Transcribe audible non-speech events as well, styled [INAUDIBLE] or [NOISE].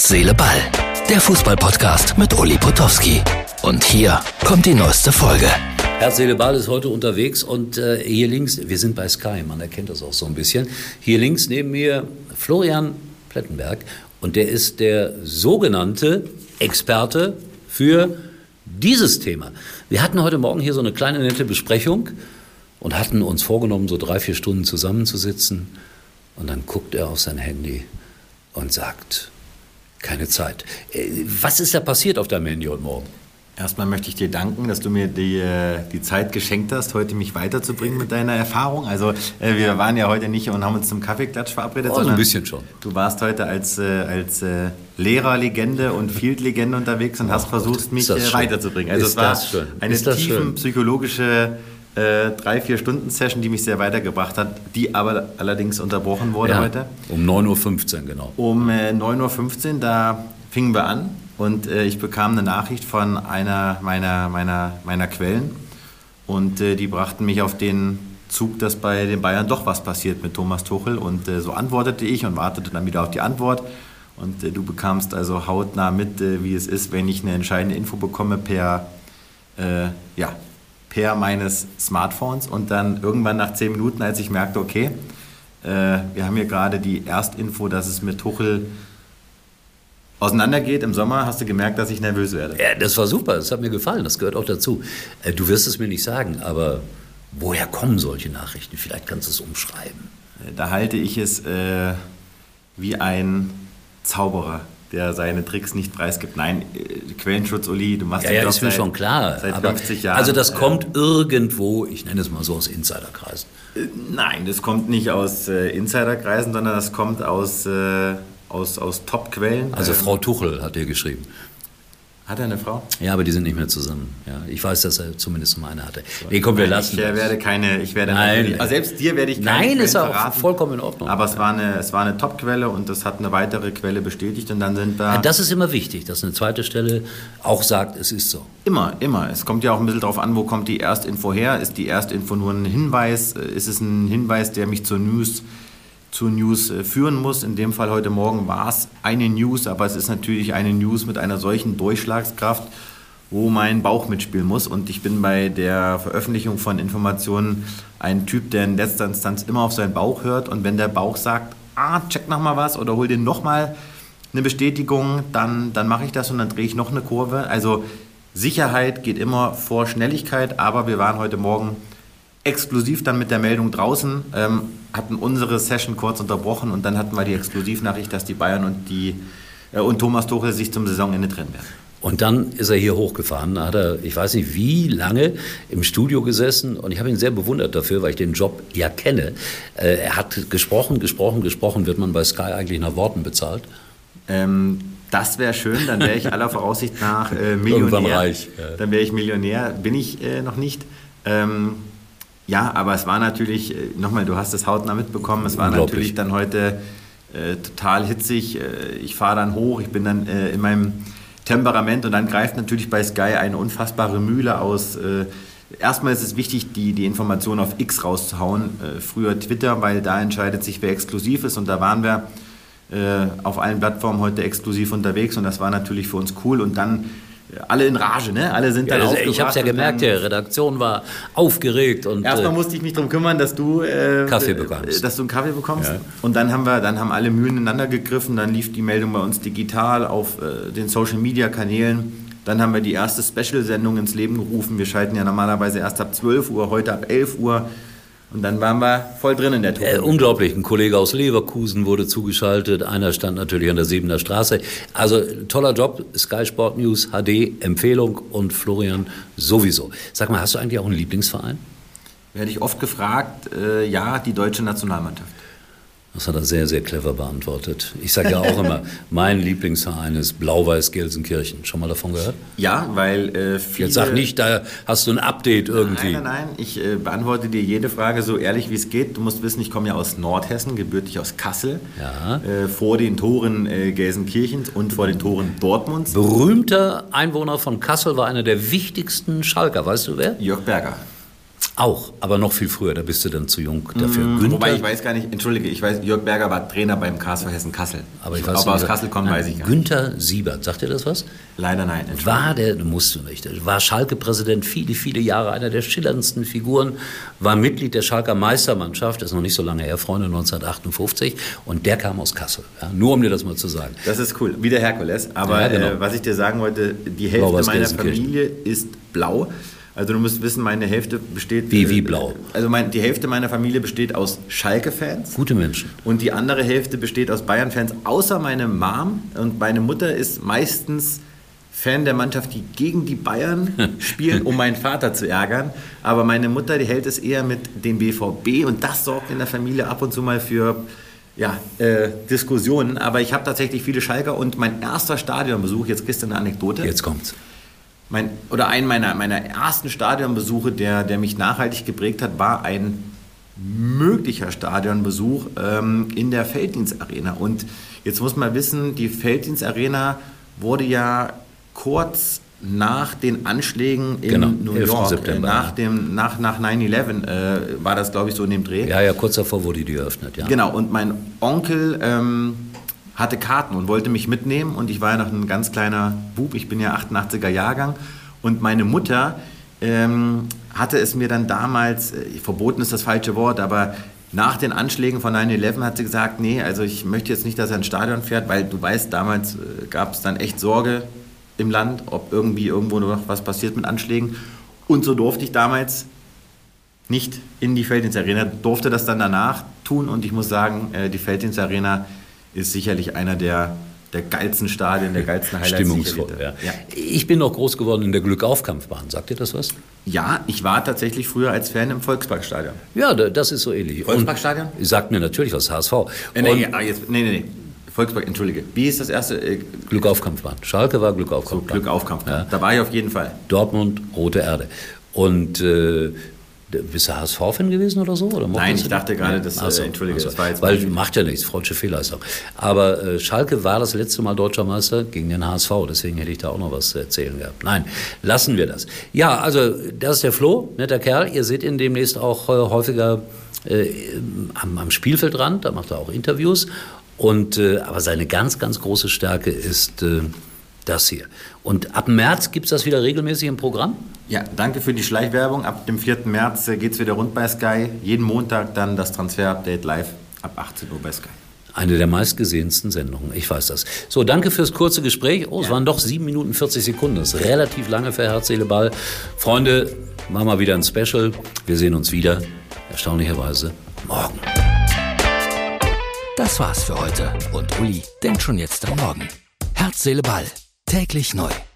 Herz, Seele, Ball. Der Fußballpodcast mit Uli Potowski. Und hier kommt die neueste Folge. Herz, Seele, Ball ist heute unterwegs und äh, hier links, wir sind bei Sky, man erkennt das auch so ein bisschen. Hier links neben mir Florian Plettenberg und der ist der sogenannte Experte für dieses Thema. Wir hatten heute Morgen hier so eine kleine nette Besprechung und hatten uns vorgenommen, so drei, vier Stunden zusammenzusitzen. Und dann guckt er auf sein Handy und sagt, keine Zeit. Äh, Was ist da passiert auf deinem Handy heute Morgen? Erstmal möchte ich dir danken, dass du mir die, äh, die Zeit geschenkt hast, heute mich weiterzubringen mit deiner Erfahrung. Also äh, wir waren ja heute nicht und haben uns zum Kaffeeklatsch verabredet, Oh, ein bisschen schon. du warst heute als, als Lehrerlegende und Field-Legende unterwegs und hast versucht, mich weiterzubringen. Also Ist es war eine schön. tiefenpsychologische äh, drei, vier Stunden Session, die mich sehr weitergebracht hat, die aber allerdings unterbrochen wurde heute. um 9.15 Uhr, genau. Um äh, 9.15 Uhr, da fingen wir an und äh, ich bekam eine Nachricht von einer meiner, meiner, meiner Quellen und äh, die brachten mich auf den Zug, dass bei den Bayern doch was passiert mit Thomas Tuchel und äh, so antwortete ich und wartete dann wieder auf die Antwort und du bekamst also hautnah mit, wie es ist, wenn ich eine entscheidende Info bekomme per, ja, per meines Smartphones und dann irgendwann nach zehn Minuten, als ich merkte, okay, äh, wir haben hier gerade die Erstinfo, dass es mit Tuchel auseinandergeht im Sommer, hast du gemerkt, dass ich nervös werde. Ja, das war super, das hat mir gefallen, das gehört auch dazu. Äh, Du wirst es mir nicht sagen, aber woher kommen solche Nachrichten? Vielleicht kannst du es umschreiben. Da halte ich es äh, wie ein Zauberer, der seine Tricks nicht preisgibt. Nein, äh, Quellenschutz, Uli, du machst Ja, ja, Job ist mir seit, schon klar. Seit aber 50 Jahren. Also das kommt irgendwo, ich nenne es mal so aus Insiderkreisen. Äh, Nein, das kommt nicht aus äh, Insiderkreisen, sondern das kommt aus, äh, aus, aus Top-Quellen. Also Ähm, Frau Tuchel hat dir geschrieben. Hat er eine Frau? Ja, aber die sind nicht mehr zusammen. Ja, ich weiß, dass er zumindest mal eine hatte. Nee, komm, wir lassen Ich äh, werde keine, ich werde Nein. natürlich- also selbst dir werde ich keine Nein, Quellen ist auch verraten. vollkommen in Ordnung. Aber es war eine, es war eine Top-Quelle und das hat eine weitere Quelle bestätigt und dann sind wir Ja, Das ist immer wichtig, dass eine zweite Stelle auch sagt, es ist so. immer, immer. Es kommt ja auch ein bisschen darauf an, wo kommt die Erstinfo her. Ist die Erstinfo nur ein Hinweis? Äh, Ist es ein Hinweis, der mich zur News, zur News äh, führen muss? In dem Fall heute Morgen war es eine News, aber es ist natürlich eine News mit einer solchen Durchschlagskraft, wo mein Bauch mitspielen muss. Und ich bin bei der Veröffentlichung von Informationen ein Typ, der in letzter Instanz immer auf seinen Bauch hört. Und wenn der Bauch sagt, ah, check noch mal was oder hol dir noch mal eine Bestätigung, dann, dann mache ich das und dann drehe ich noch eine Kurve. Also Sicherheit geht immer vor Schnelligkeit, aber wir waren heute Morgen exklusiv dann mit der Meldung draußen, ähm, hatten unsere Session kurz unterbrochen und dann hatten wir die Exklusivnachricht, dass die Bayern und, die, äh, und Thomas Tuchel sich zum Saisonende trennen werden. Und dann ist er hier hochgefahren. Da hat er, ich weiß nicht wie lange, im Studio gesessen. Und ich habe ihn sehr bewundert dafür, weil ich den Job ja kenne. Äh, er hat gesprochen, gesprochen, gesprochen. Wird man bei Sky eigentlich nach Worten bezahlt? Ähm, das wäre schön, dann wäre ich aller Voraussicht nach äh, Millionär. Irgendwann reich, ja. Dann wäre ich Millionär, bin ich äh, noch nicht. Ähm, ja, aber es war natürlich, äh, nochmal, du hast es hautnah mitbekommen, es war natürlich dann heute äh, total hitzig. Äh, ich fahre dann hoch, ich bin dann äh, in meinem Temperament und dann greift natürlich bei Sky eine unfassbare Mühle aus. Äh, erstmal ist es wichtig, die, die Information auf X rauszuhauen, äh, früher Twitter, weil da entscheidet sich, wer exklusiv ist. Und da waren wir äh, auf allen Plattformen heute exklusiv unterwegs. Und das war natürlich für uns cool. Und dann alle in Rage, ne? Alle sind Ja, dann das, ich habe es ja gemerkt, die Redaktion war aufgeregt. Und, Erstmal äh, musste ich mich darum kümmern, dass du äh, Kaffee äh, bekommst. Dass du einen Kaffee bekommst. Ja. Und dann haben wir, dann haben alle Mühen ineinander gegriffen. Dann lief die Meldung bei uns digital auf äh, den Social Media Kanälen. Dann haben wir die erste Special-Sendung ins Leben gerufen. Wir schalten ja normalerweise erst ab 12 Uhr, heute ab 11 Uhr. Und dann waren wir voll drin in der Tour. Äh, unglaublich, ein Kollege aus Leverkusen wurde zugeschaltet, einer stand natürlich an der Siebener Straße. Also toller Job, Sky Sport News, HD, Empfehlung und Florian sowieso. Sag mal, hast du eigentlich auch einen Lieblingsverein? Werde ich oft gefragt, äh, ja, die deutsche Nationalmannschaft. Das hat er sehr, sehr clever beantwortet. Ich sage ja auch immer, [LAUGHS] mein Lieblingsverein ist Blau-Weiß-Gelsenkirchen. Schon mal davon gehört? Ja, weil äh, viele... Jetzt sag nicht, da hast du ein Update irgendwie. Nein, nein, nein. Ich äh, beantworte dir jede Frage so ehrlich, wie es geht. Du musst wissen, ich komme ja aus Nordhessen, gebürtig aus Kassel. Ja. Äh, vor den Toren äh, Gelsenkirchens und vor den Toren Dortmunds. Berühmter Einwohner von Kassel war einer der wichtigsten Schalker. Weißt du wer? Jörg Berger. Auch, aber noch viel früher, da bist du dann zu jung dafür. Mm, Günther, Wobei ich weiß gar nicht, entschuldige, ich weiß, Jörg Berger war Trainer beim KSV Hessen-Kassel. aber ich Ob weiß er aus Kassel kommt, weiß ich gar nicht. Günther Siebert, sagt dir das was? Leider nein. War der, musst du nicht, war Schalke-Präsident viele, viele Jahre, einer der schillerndsten Figuren, war Mitglied der Schalker Meistermannschaft, das ist noch nicht so lange her, Freunde, 1958, und der kam aus Kassel. Ja, nur um dir das mal zu sagen. Das ist cool, wie der Herkules. Aber Ja, genau. äh, was ich dir sagen wollte, die Hälfte meiner. Familie ist blau. Also du musst wissen, meine Hälfte besteht... Wie- äh, wie blau? Also mein, die Hälfte meiner Familie besteht aus Schalke-Fans. Gute Menschen. Und die andere Hälfte besteht aus Bayern-Fans, außer meine Mom. Und meine Mutter ist meistens Fan der Mannschaft, die gegen die Bayern [LAUGHS] spielen, um meinen Vater zu ärgern. Aber meine Mutter, die hält es eher mit dem BVB und das sorgt in der Familie ab und zu mal für ja, äh, Diskussionen. Aber ich habe tatsächlich viele Schalker und mein erster Stadionbesuch, jetzt kriegst du eine Anekdote. Jetzt kommt's. Mein, oder ein meiner, meiner ersten Stadionbesuche, der, der mich nachhaltig geprägt hat, war ein möglicher Stadionbesuch ähm, in der Felddienstarena. Und jetzt muss man wissen, die Felddienstarena wurde ja kurz nach den Anschlägen in Genau, New 11. York, September, äh, nach, dem, nach, nach 9-11 äh, war das, glaube ich, so in dem Dreh. Ja, ja, kurz davor wurde die eröffnet, ja. Genau, und mein Onkel ähm, hatte Karten und wollte mich mitnehmen und ich war ja noch ein ganz kleiner Bub, ich bin ja 88er Jahrgang. Und meine Mutter ähm, hatte es mir dann damals, äh, verboten ist das falsche Wort, aber nach den Anschlägen von 9-11 hat sie gesagt, nee, also ich möchte jetzt nicht, dass er ins Stadion fährt, weil du weißt, damals äh, gab es dann echt Sorge im Land, ob irgendwie irgendwo noch was passiert mit Anschlägen. Und so durfte ich damals nicht in die Felddienstarena, durfte das dann danach tun. Und ich muss sagen, äh, die Felddienstarena ist sicherlich einer der, der geilsten Stadien, der geilsten Highlights. Stimmungsvoll, ja. ja. Ich bin noch groß geworden in der Glückaufkampfbahn. Sagt dir das was? Ja, ich war tatsächlich früher als Fan im Volksparkstadion. Ja, da- das ist so ähnlich. Volksparkstadion? Und Sagt mir natürlich was, HSV. Äh, nee, Und ah, jetzt, nee, nee, nee. Volkspark, entschuldige. Wie ist das erste? Äh, Glückaufkampfbahn. Schalke war so, Glückaufkampfbahn. Glückaufkampf. Ja. Da war ich auf jeden Fall. Dortmund, Rote Erde. Und äh, bist du HSV-Fan gewesen oder so? Oder Nein, ich dachte gerade, das, äh, Ach so, entschuldige, so. das war jetzt Weil macht ja nichts, freudsche Fehlleistung. Aber äh, Schalke war das letzte Mal deutscher Meister gegen den HSV, deswegen hätte ich da auch noch was zu erzählen gehabt. Nein, lassen wir das. Ja, also das ist der Flo, netter Kerl. Ihr seht ihn demnächst auch äh, häufiger äh, am, am Spielfeldrand, da macht er auch Interviews. Und, äh, aber seine ganz, ganz große Stärke ist äh, das hier. Und ab März gibt es das wieder regelmäßig im Programm? Ja, danke für die Schleichwerbung. Ab dem 4. März geht es wieder rund bei Sky. Jeden Montag dann das Transfer-Update live ab 18 Uhr bei Sky. Eine der meistgesehensten Sendungen, ich weiß das. So, danke fürs kurze Gespräch. Oh, es waren doch 7 Minuten 40 Sekunden. Das ist relativ lange für Herz, Seele, Ball. Freunde, machen wir wieder ein Special. Wir sehen uns wieder, erstaunlicherweise, morgen. Das war's für heute. Und Uli denkt schon jetzt am Morgen. Herz, Seele, Ball. Täglich neu.